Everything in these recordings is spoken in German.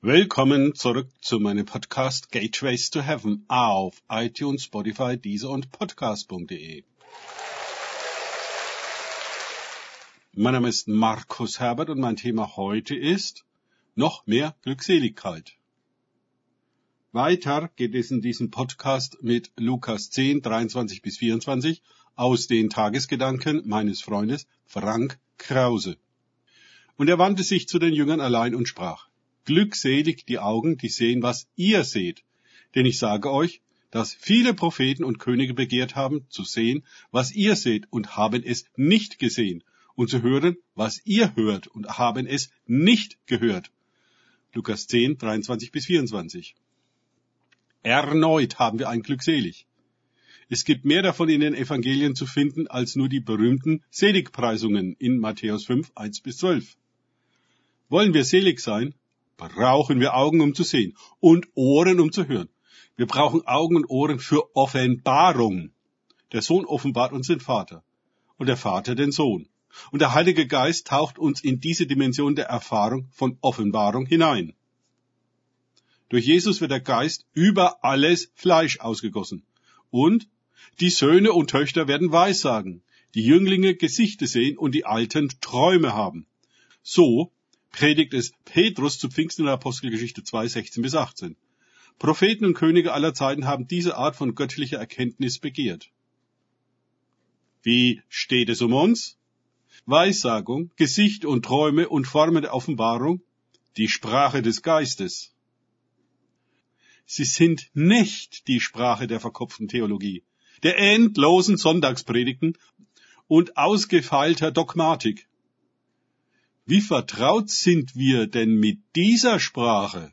Willkommen zurück zu meinem Podcast Gateways to Heaven auf iTunes, Spotify, Deezer und Podcast.de. Mein Name ist Markus Herbert und mein Thema heute ist noch mehr Glückseligkeit. Weiter geht es in diesem Podcast mit Lukas 10, 23 bis 24 aus den Tagesgedanken meines Freundes Frank Krause. Und er wandte sich zu den Jüngern allein und sprach, Glückselig die Augen, die sehen, was ihr seht. Denn ich sage euch, dass viele Propheten und Könige begehrt haben, zu sehen, was ihr seht, und haben es nicht gesehen, und zu hören, was ihr hört, und haben es nicht gehört. Lukas 10, 23 bis 24. Erneut haben wir ein Glückselig. Es gibt mehr davon in den Evangelien zu finden als nur die berühmten Seligpreisungen in Matthäus 5, 1 bis 12. Wollen wir selig sein, brauchen wir Augen, um zu sehen und Ohren, um zu hören. Wir brauchen Augen und Ohren für Offenbarung. Der Sohn offenbart uns den Vater und der Vater den Sohn. Und der Heilige Geist taucht uns in diese Dimension der Erfahrung von Offenbarung hinein. Durch Jesus wird der Geist über alles Fleisch ausgegossen. Und die Söhne und Töchter werden Weissagen, die Jünglinge Gesichte sehen und die Alten Träume haben. So predigt es Petrus zu Pfingsten in der Apostelgeschichte 2, 16 bis 18. Propheten und Könige aller Zeiten haben diese Art von göttlicher Erkenntnis begehrt. Wie steht es um uns? Weissagung, Gesicht und Träume und Formen der Offenbarung, die Sprache des Geistes. Sie sind nicht die Sprache der verkopften Theologie, der endlosen Sonntagspredigten und ausgefeilter Dogmatik. Wie vertraut sind wir denn mit dieser Sprache?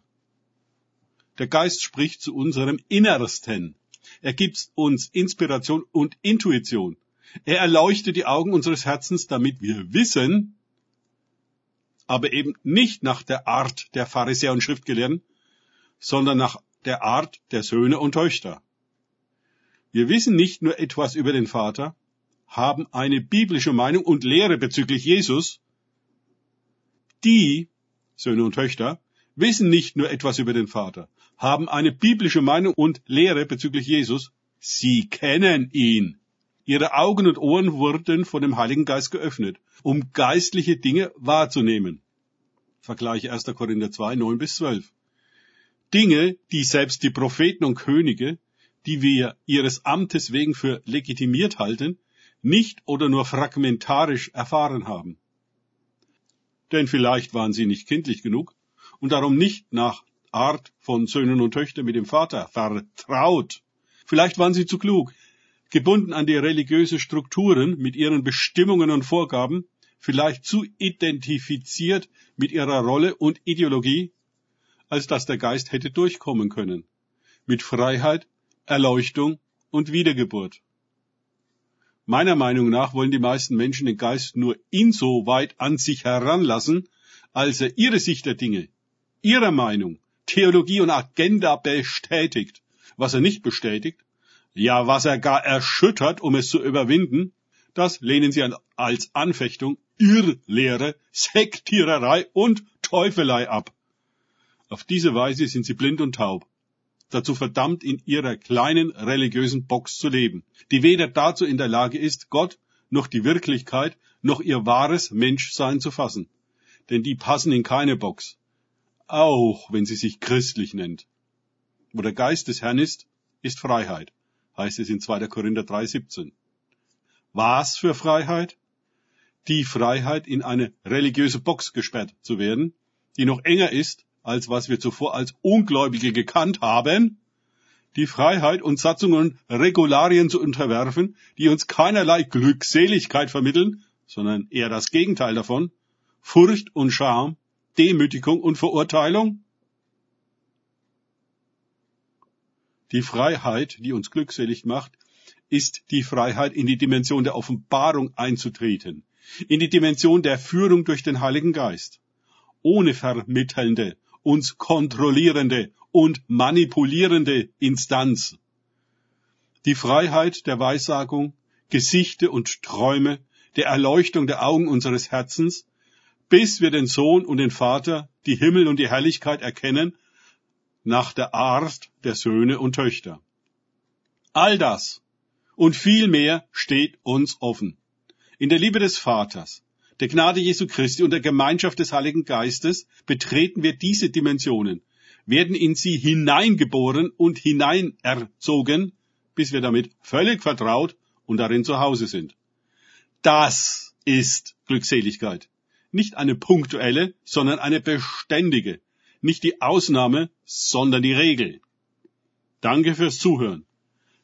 Der Geist spricht zu unserem Innersten. Er gibt uns Inspiration und Intuition. Er erleuchtet die Augen unseres Herzens, damit wir wissen, aber eben nicht nach der Art der Pharisäer und Schriftgelehrten, sondern nach der Art der Söhne und Töchter. Wir wissen nicht nur etwas über den Vater, haben eine biblische Meinung und Lehre bezüglich Jesus, die Söhne und Töchter wissen nicht nur etwas über den Vater, haben eine biblische Meinung und Lehre bezüglich Jesus, sie kennen ihn. Ihre Augen und Ohren wurden von dem Heiligen Geist geöffnet, um geistliche Dinge wahrzunehmen. Vergleiche 1. Korinther 2, 9 bis 12. Dinge, die selbst die Propheten und Könige, die wir ihres Amtes wegen für legitimiert halten, nicht oder nur fragmentarisch erfahren haben denn vielleicht waren sie nicht kindlich genug und darum nicht nach Art von Söhnen und Töchtern mit dem Vater vertraut. Vielleicht waren sie zu klug, gebunden an die religiöse Strukturen mit ihren Bestimmungen und Vorgaben, vielleicht zu identifiziert mit ihrer Rolle und Ideologie, als dass der Geist hätte durchkommen können. Mit Freiheit, Erleuchtung und Wiedergeburt. Meiner Meinung nach wollen die meisten Menschen den Geist nur insoweit an sich heranlassen, als er ihre Sicht der Dinge, ihre Meinung, Theologie und Agenda bestätigt. Was er nicht bestätigt, ja was er gar erschüttert, um es zu überwinden, das lehnen sie als Anfechtung, Irrlehre, Sektiererei und Teufelei ab. Auf diese Weise sind sie blind und taub dazu verdammt, in ihrer kleinen religiösen Box zu leben, die weder dazu in der Lage ist, Gott noch die Wirklichkeit noch ihr wahres Menschsein zu fassen. Denn die passen in keine Box, auch wenn sie sich christlich nennt. Wo der Geist des Herrn ist, ist Freiheit, heißt es in 2. Korinther 3,17. Was für Freiheit? Die Freiheit, in eine religiöse Box gesperrt zu werden, die noch enger ist als was wir zuvor als Ungläubige gekannt haben, die Freiheit, uns Satzungen und Regularien zu unterwerfen, die uns keinerlei Glückseligkeit vermitteln, sondern eher das Gegenteil davon, Furcht und Scham, Demütigung und Verurteilung? Die Freiheit, die uns glückselig macht, ist die Freiheit, in die Dimension der Offenbarung einzutreten, in die Dimension der Führung durch den Heiligen Geist, ohne vermittelnde, uns kontrollierende und manipulierende Instanz. Die Freiheit der Weissagung, Gesichte und Träume, der Erleuchtung der Augen unseres Herzens bis wir den Sohn und den Vater, die Himmel und die Herrlichkeit erkennen, nach der Art der Söhne und Töchter. All das und viel mehr steht uns offen. In der Liebe des Vaters, der Gnade Jesu Christi und der Gemeinschaft des Heiligen Geistes betreten wir diese Dimensionen, werden in sie hineingeboren und hineinerzogen, bis wir damit völlig vertraut und darin zu Hause sind. Das ist Glückseligkeit. Nicht eine punktuelle, sondern eine beständige. Nicht die Ausnahme, sondern die Regel. Danke fürs Zuhören.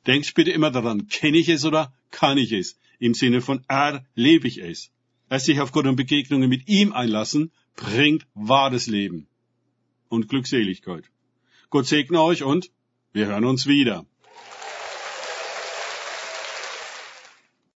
Denkt bitte immer daran, kenne ich es oder kann ich es? Im Sinne von erlebe ich es. Erst sich auf Gott und Begegnungen mit ihm einlassen, bringt wahres Leben und Glückseligkeit. Gott segne euch und wir hören uns wieder.